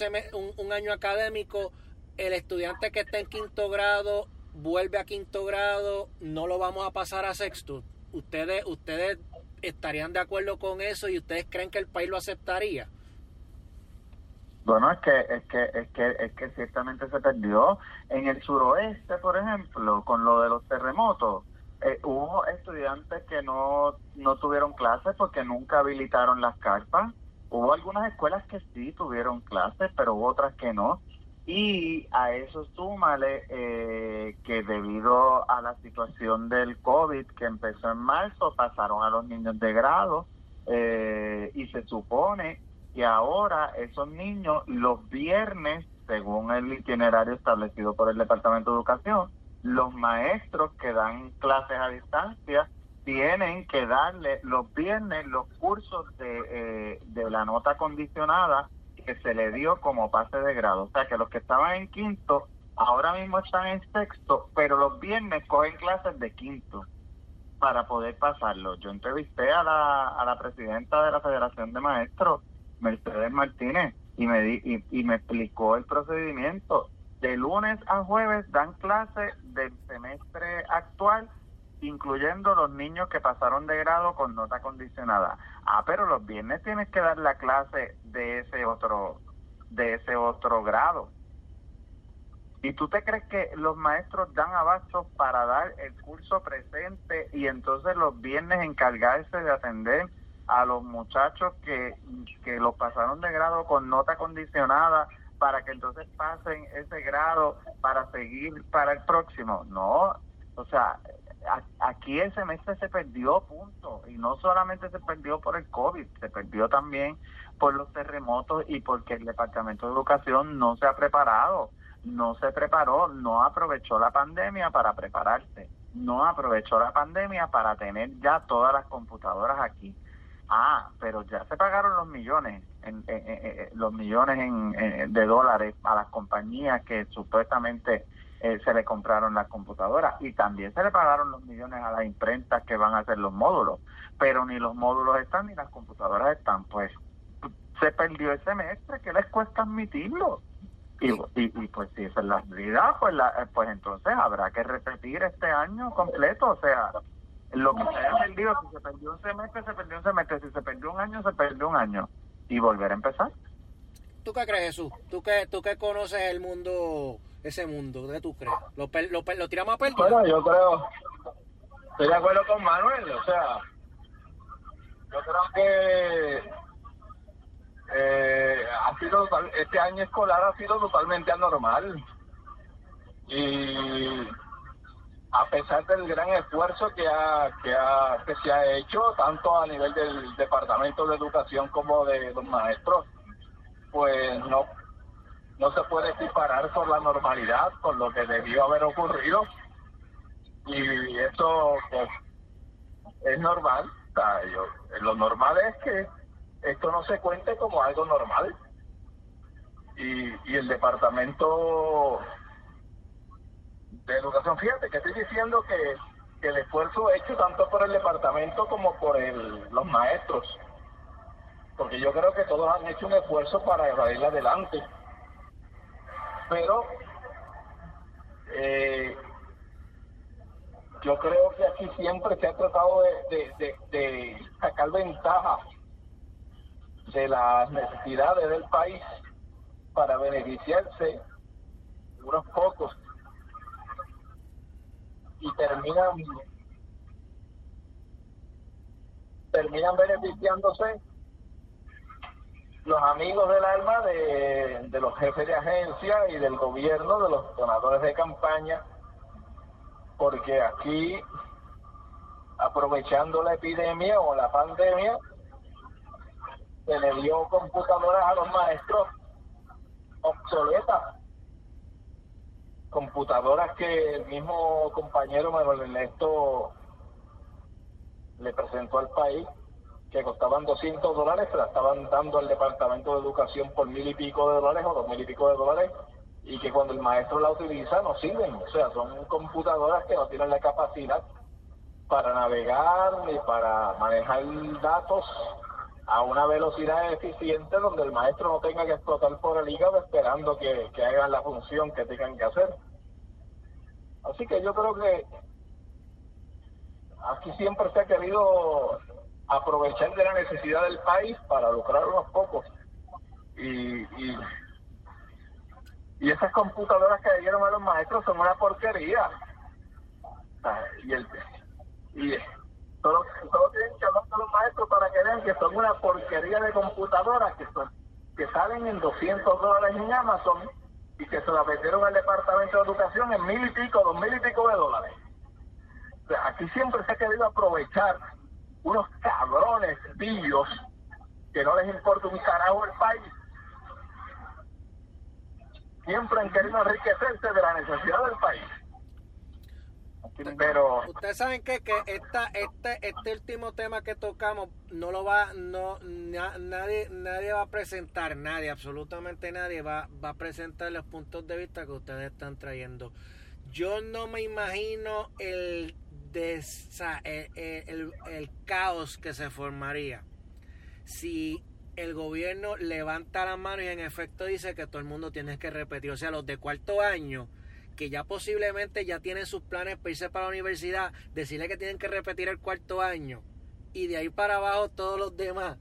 un año académico. El estudiante que está en quinto grado vuelve a quinto grado no lo vamos a pasar a sexto ustedes ustedes estarían de acuerdo con eso y ustedes creen que el país lo aceptaría bueno, es que, es que, es que, es que ciertamente se perdió. En el suroeste, por ejemplo, con lo de los terremotos, eh, hubo estudiantes que no, no tuvieron clases porque nunca habilitaron las carpas. Hubo algunas escuelas que sí tuvieron clases, pero hubo otras que no. Y a eso súmale eh, que debido a la situación del COVID que empezó en marzo, pasaron a los niños de grado eh, y se supone que ahora esos niños los viernes, según el itinerario establecido por el Departamento de Educación, los maestros que dan clases a distancia tienen que darle los viernes los cursos de, eh, de la nota condicionada que se le dio como pase de grado. O sea que los que estaban en quinto ahora mismo están en sexto, pero los viernes cogen clases de quinto para poder pasarlo. Yo entrevisté a la, a la presidenta de la Federación de Maestros Mercedes Martínez y me, di, y, me explicó el procedimiento. De lunes a jueves dan clase del semestre actual, incluyendo los niños que pasaron de grado con nota condicionada. Ah, pero los viernes tienes que dar la clase de ese otro, de ese otro grado. ¿Y tú te crees que los maestros dan abasto para dar el curso presente y entonces los viernes encargarse de atender a los muchachos que, que los pasaron de grado con nota condicionada para que entonces pasen ese grado para seguir para el próximo. No, o sea, aquí el semestre se perdió, punto. Y no solamente se perdió por el COVID, se perdió también por los terremotos y porque el Departamento de Educación no se ha preparado, no se preparó, no aprovechó la pandemia para prepararse, no aprovechó la pandemia para tener ya todas las computadoras aquí. Ah, pero ya se pagaron los millones, en, los millones en, de dólares a las compañías que supuestamente eh, se le compraron las computadoras y también se le pagaron los millones a las imprentas que van a hacer los módulos, pero ni los módulos están ni las computadoras están, pues se perdió el semestre, ¿qué les cuesta admitirlo? Y, y, pues si esa es la realidad, pues, la, pues entonces habrá que repetir este año completo, o sea, lo que se haya perdido, si se perdió un semestre, se perdió un semestre, si se perdió un año, se perdió un año. Y volver a empezar. ¿Tú qué crees, Jesús? ¿Tú que, tú que conoces el mundo, ese mundo, ¿qué tú crees? ¿Lo, lo, tiramos a perder? Bueno, yo creo, estoy de acuerdo con Manuel, o sea, yo creo que eh, ha sido este año escolar ha sido totalmente anormal. Y a pesar del gran esfuerzo que, ha, que, ha, que se ha hecho, tanto a nivel del Departamento de Educación como de los maestros, pues no, no se puede equiparar por la normalidad, con lo que debió haber ocurrido. Y eso pues, es normal. lo normal es que esto no se cuente como algo normal. Y, y el departamento de educación. Fíjate que estoy diciendo que, el esfuerzo hecho tanto por el departamento como por el, los maestros, porque yo creo que todos han hecho un esfuerzo para ir adelante. Pero eh, yo creo que aquí siempre se ha tratado de, sacar ventaja de las necesidades del país para beneficiarse unos pocos. Y terminan terminan beneficiándose los amigos del alma de, los jefes de agencia y del gobierno, de los donadores de campaña, porque aquí, aprovechando la epidemia o la pandemia, se le dio computadoras a los maestros obsoletas. Computadoras que el mismo compañero Manuel Ernesto le presentó al país, que costaban 200 dólares, se la estaban dando al Departamento de Educación por mil y pico de dólares o dos mil y pico de dólares, y que cuando el maestro la utiliza no sirven. O sea, son computadoras que no tienen la capacidad para navegar ni para manejar datos a una velocidad eficiente donde el maestro no tenga que explotar por el hígado esperando que, que hagan la función que tengan que hacer. Así que yo creo que aquí siempre se ha querido aprovechar de la necesidad del país para lucrar unos pocos. Y, y, y esas computadoras que dieron a los maestros son una porquería. Y el, y solo, tienen que hablar con los maestros para que vean que son una porquería de computadoras que son que salen en 200 dólares en Amazon y que se la vendieron al Departamento de Educación en mil y pico, dos mil y pico de dólares. aquí siempre se ha querido aprovechar unos cabrones pillos que no les importa un carajo el país. Siempre han querido enriquecerse de la necesidad del país. Pero ustedes saben que que esta, este este último tema que tocamos no lo va no nadie nadie va a presentar nadie absolutamente nadie va va a presentar los puntos de vista que ustedes están trayendo. Yo no me imagino el el, el caos que se formaría si el gobierno levanta la mano y en efecto dice que todo el mundo tiene que repetir, o sea, los de cuarto año que ya posiblemente ya tienen sus planes para irse para la universidad, decirle que tienen que repetir el cuarto año y de ahí para abajo todos los demás.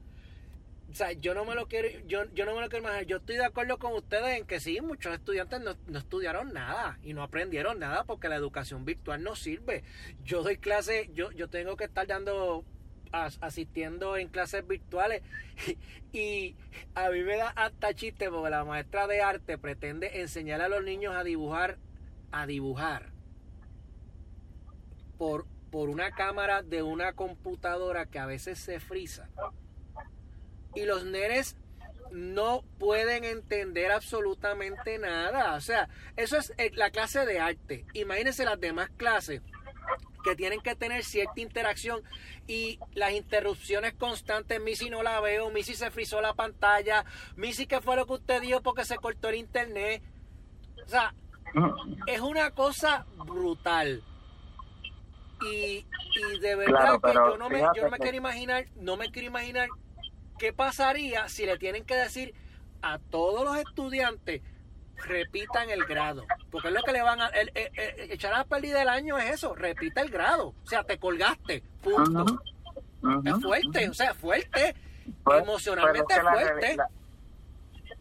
O sea, yo no me lo quiero, yo, yo no me lo quiero imaginar. Yo estoy de acuerdo con ustedes en que sí, muchos estudiantes no, no estudiaron nada y no aprendieron nada porque la educación virtual no sirve. Yo doy clase, yo, yo tengo que estar dando asistiendo en clases virtuales y a mí me da hasta chiste porque la maestra de arte pretende enseñar a los niños a dibujar a dibujar por, por una cámara de una computadora que a veces se frisa. Y los nenes no pueden entender absolutamente nada. O sea, eso es eh, la clase de arte. Imagínense las demás clases que tienen que tener cierta interacción y las interrupciones constantes, Missy no la veo, Missy se frizó la pantalla, Missy qué fue lo que usted dijo porque se cortó el internet. O sea, es una cosa brutal. Y, y de verdad que yo no me, yo no me quiero imaginar, no me quiero imaginar qué pasaría si le tienen que decir a todos los estudiantes repitan el grado. Porque es lo que le van a echar a pérdida del año es eso, repita el grado. O sea, te colgaste, punto. Es fuerte, o sea, fuerte. Pues, emocionalmente fuerte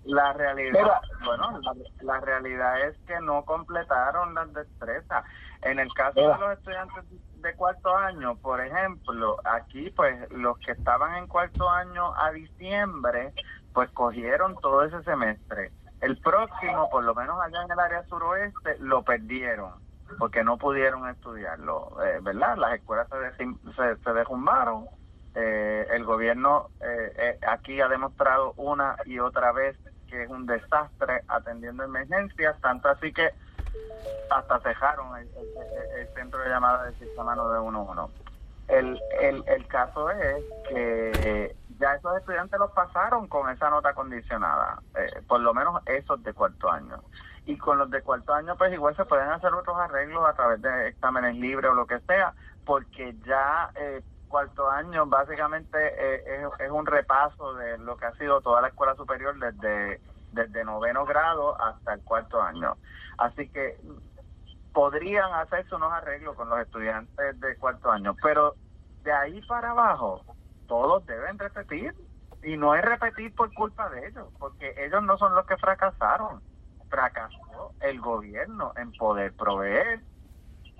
la realidad, bueno, la, realidad es que no completaron las destrezas. En el caso de los estudiantes de cuarto año, por ejemplo, aquí pues los que estaban en cuarto año a diciembre, pues cogieron todo ese semestre. El próximo, por lo menos allá en el área suroeste, lo perdieron porque no pudieron estudiarlo, eh, ¿verdad? Las escuelas se, se, se derrumbaron. Eh, el gobierno eh, aquí ha demostrado una y otra vez que es un desastre atendiendo emergencias, tanto así que hasta cejaron el, centro de llamada del sistema 911. El, el, el caso es que ya esos estudiantes los pasaron con esa nota condicionada, eh, por lo menos esos de cuarto año. Y con los de cuarto año, pues igual se pueden hacer otros arreglos a través de exámenes libres o lo que sea, porque ya eh, cuarto año básicamente eh, es, un repaso de lo que ha sido toda la escuela superior desde, desde noveno grado hasta el cuarto año. Así que podrían hacerse unos arreglos con los estudiantes de cuarto año, pero de ahí para abajo todos deben repetir y no es repetir por culpa de ellos, porque ellos no son los que fracasaron, fracasó el gobierno en poder proveer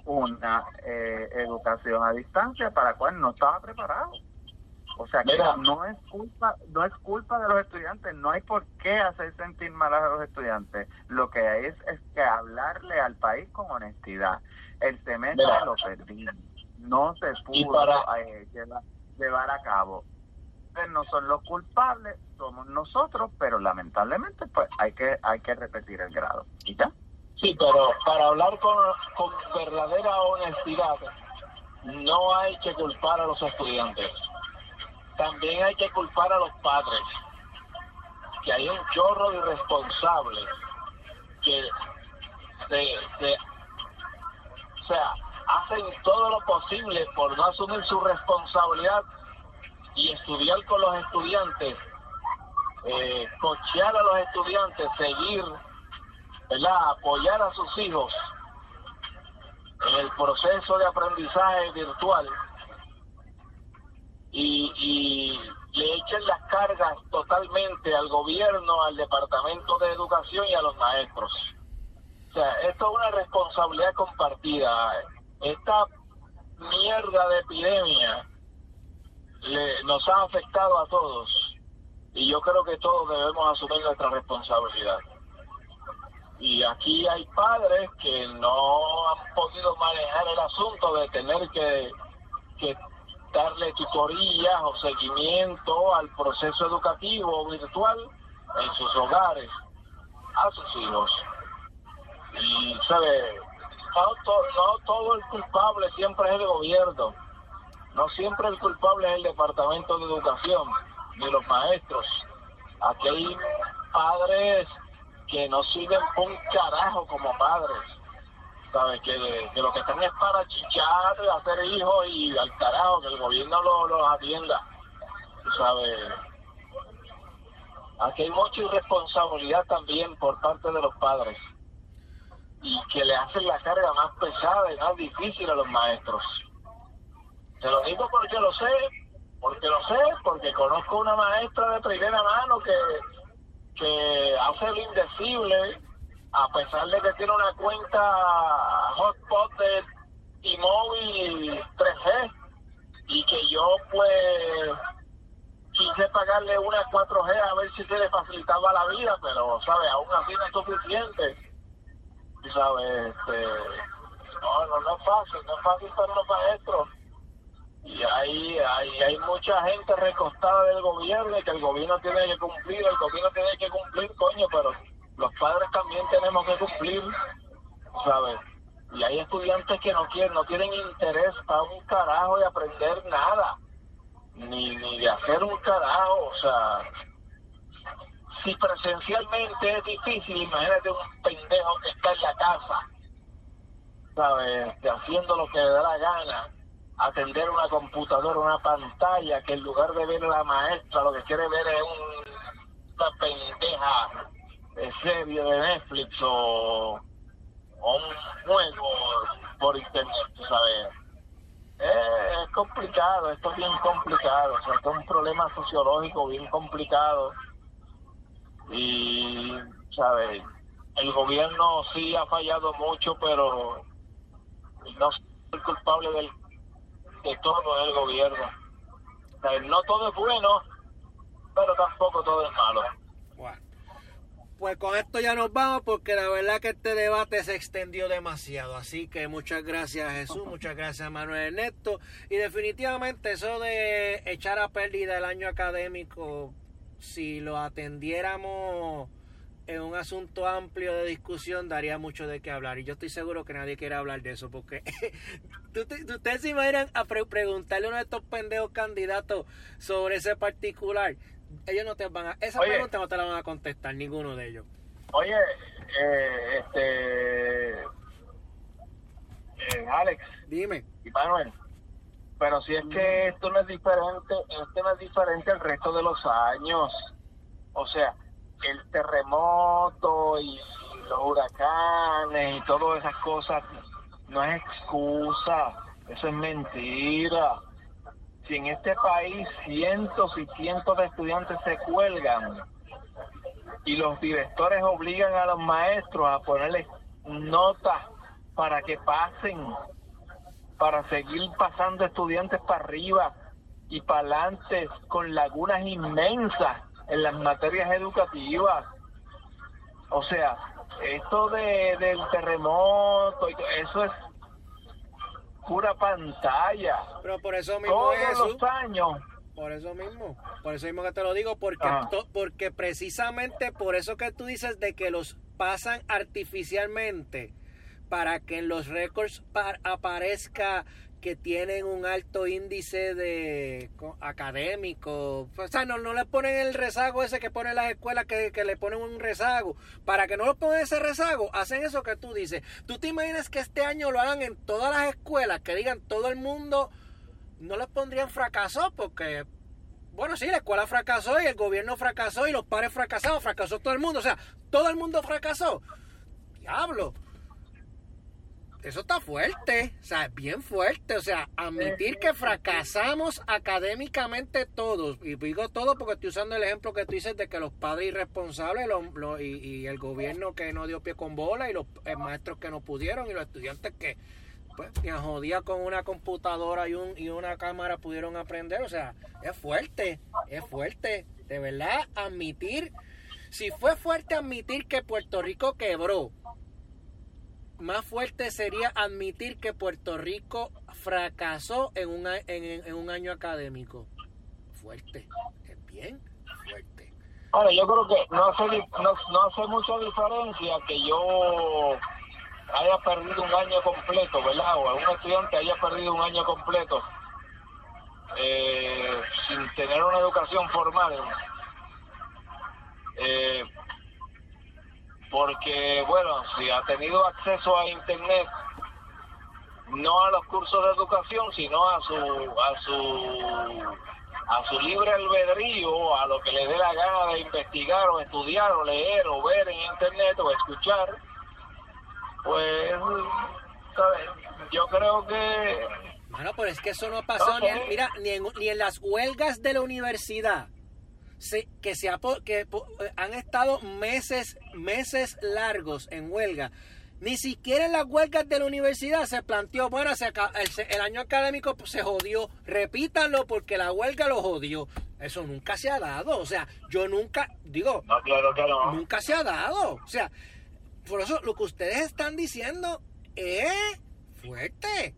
una eh, educación a distancia para la cual no estaba preparado. O sea, que no es culpa no es culpa de los estudiantes, no hay por qué hacer sentir mal a los estudiantes. Lo que hay es, es que hablarle al país con honestidad. El semestre lo perdí, no se pudo eh, llevar, a cabo. no son los culpables, somos nosotros, pero lamentablemente pues hay que hay que repetir el grado. ¿Y ya? Sí, pero para hablar con, con verdadera honestidad, no hay que culpar a los estudiantes. También hay que culpar a los padres, que hay un chorro de irresponsables que se, o sea, hacen todo lo posible por no asumir su responsabilidad y estudiar con los estudiantes, eh, cochear a los estudiantes, seguir, ¿verdad? apoyar a sus hijos en el proceso de aprendizaje virtual y, y le echen las cargas totalmente al gobierno, al Departamento de Educación y a los maestros. O sea, esto es una responsabilidad compartida. Esta mierda de epidemia le, nos ha afectado a todos y yo creo que todos debemos asumir nuestra responsabilidad. Y aquí hay padres que no han podido manejar el asunto de tener que, que darle tutorías o seguimiento al proceso educativo virtual en sus hogares a sus hijos. Y, ¿sabe? No, todo el culpable siempre es el gobierno, no siempre el culpable es el Departamento de Educación ni los maestros. Aquí hay padres que no sirven un carajo como padres. ¿Sabes? Que, que, lo que están es para chichar, hacer hijos y al carajo, que el gobierno los lo atienda. ¿Sabes? Aquí hay mucha irresponsabilidad también por parte de los padres y que le hacen la carga más pesada y más difícil a los maestros. Te lo digo porque lo sé, porque lo sé, porque conozco una maestra de primera mano que, que hace lo indecible, a pesar de que tiene una cuenta hotspot de T-Mobile 3G, y que yo pues quise pagarle una 4G a ver si se le facilitaba la vida, pero, ¿sabes? Aún así no es suficiente sabes, este, no, no, no es fácil, no es fácil para los maestros. Y hay, hay, hay mucha gente recostada del gobierno y que el gobierno tiene que cumplir, el gobierno tiene que cumplir, coño, pero los padres también tenemos que cumplir, ¿sabes? Y hay estudiantes que no quieren, no tienen interés para un carajo de aprender nada, ni, ni de hacer un carajo, o sea, si presencialmente es difícil, imagínate un pendejo que está en la casa, ¿sabes? Este, haciendo lo que le da la gana, atender una computadora, una pantalla, que en lugar de ver a la maestra, lo que quiere ver es una pendeja de serie de Netflix o, un juego por internet, ¿sabes? es complicado, esto es bien complicado, o sea, esto es un problema sociológico bien complicado y, ¿sabes? El gobierno sí ha fallado mucho, pero no soy el culpable del, de todo el gobierno. no todo es bueno, pero tampoco todo es malo. Pues con esto ya nos vamos porque la verdad que este debate se extendió demasiado. Así que muchas gracias Jesús, muchas gracias Manuel Ernesto. Y definitivamente eso de echar a pérdida el año académico si lo atendiéramos en un asunto amplio de discusión, daría mucho de qué hablar. Y yo estoy seguro que nadie quiere hablar de eso, porque ustedes se imaginan a preguntarle a uno de estos pendejos candidatos sobre ese particular. Ellos no te van a. Esa pregunta no te la van a contestar, ninguno de ellos. Oye, eh, este. Eh, Alex. Dime. Y Manuel pero si es que esto no es diferente, esto no es diferente al resto de los años. O sea, el terremoto y los huracanes y todas esas cosas no es excusa, eso es mentira. Si en este país cientos y cientos de estudiantes se cuelgan y los directores obligan a los maestros a ponerles notas para que pasen para seguir pasando estudiantes para arriba y para adelante con lagunas inmensas en las materias educativas. O sea, esto de, del terremoto, eso es pura pantalla. Pero por eso mismo Todos los años. Por eso mismo, por eso mismo que te lo digo, porque, porque precisamente por eso que tú dices de que los pasan artificialmente, para que en los récords aparezca que tienen un alto índice de co- académico. O sea, no, no le ponen el rezago ese que ponen las escuelas que, que le ponen un rezago. Para que no le pongan ese rezago, hacen eso que tú dices. ¿Tú te imaginas que este año lo hagan en todas las escuelas? Que digan todo el mundo, no les pondrían fracaso porque... Bueno, sí, la escuela fracasó y el gobierno fracasó y los padres fracasaron, fracasó todo el mundo. O sea, todo el mundo fracasó. Diablo. Eso está fuerte, o sea, bien fuerte, o sea, admitir que fracasamos académicamente todos, y digo todo porque estoy usando el ejemplo que tú dices de que los padres irresponsables los- los- y, y el gobierno que no dio pie con bola y los eh, maestros que no pudieron y los estudiantes que pues a jodía con una computadora y, un, y una cámara pudieron aprender, o sea, es fuerte, es fuerte, de verdad, admitir, si fue fuerte admitir que Puerto Rico quebró, más fuerte sería admitir que Puerto Rico fracasó en un, en, en- un año académico. Fuerte, es bien fuerte. Ahora, yo creo que no hace, no, no hace mucha diferencia que yo haya perdido un año completo, ¿verdad? O algún estudiante haya perdido un año completo eh, sin tener una educación formal. Eh, porque, bueno, si ha tenido acceso a Internet, no a los cursos de educación, sino a su, a su a su libre albedrío, a lo que le dé la gana de investigar o estudiar o leer o ver en internet o escuchar, pues ¿sabes? yo creo que Bueno, pero es que eso no ha pasado ni en, mira, ni en, ni en las huelgas de la universidad. Se- que se ha que eh, han estado meses, meses largos en huelga. Ni siquiera en las huelgas de la universidad se planteó, bueno, se el, el año académico pues, se jodió, repítanlo porque la huelga lo jodió. Eso nunca se ha dado. O sea, yo nunca, digo, no claro que no. nunca se ha dado. O sea, por eso lo que ustedes están diciendo es fuerte.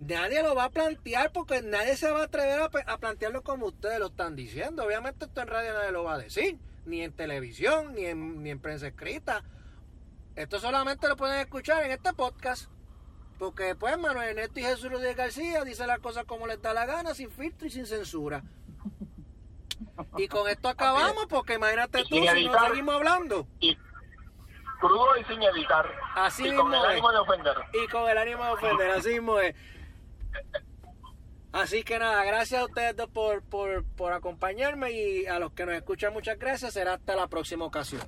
Nadie lo va a plantear porque nadie se va a atrever a, plantearlo como ustedes lo están diciendo. Obviamente esto en radio nadie lo va a decir, ni en televisión, ni en, ni en prensa escrita. Esto solamente lo pueden escuchar en este podcast. Porque después Manuel Ernesto y Jesús Rodríguez García dicen las cosas como les da la gana, sin filtro y sin censura. Y con esto acabamos porque imagínate tú si no seguimos hablando. Y crudo y sin editar. Así y con mismo el es. ánimo de ofender. y con el ánimo de ofender, así mismo es. Así que nada, gracias a ustedes dos por, por, por acompañarme y a los que nos escuchan muchas gracias. Será hasta la próxima ocasión.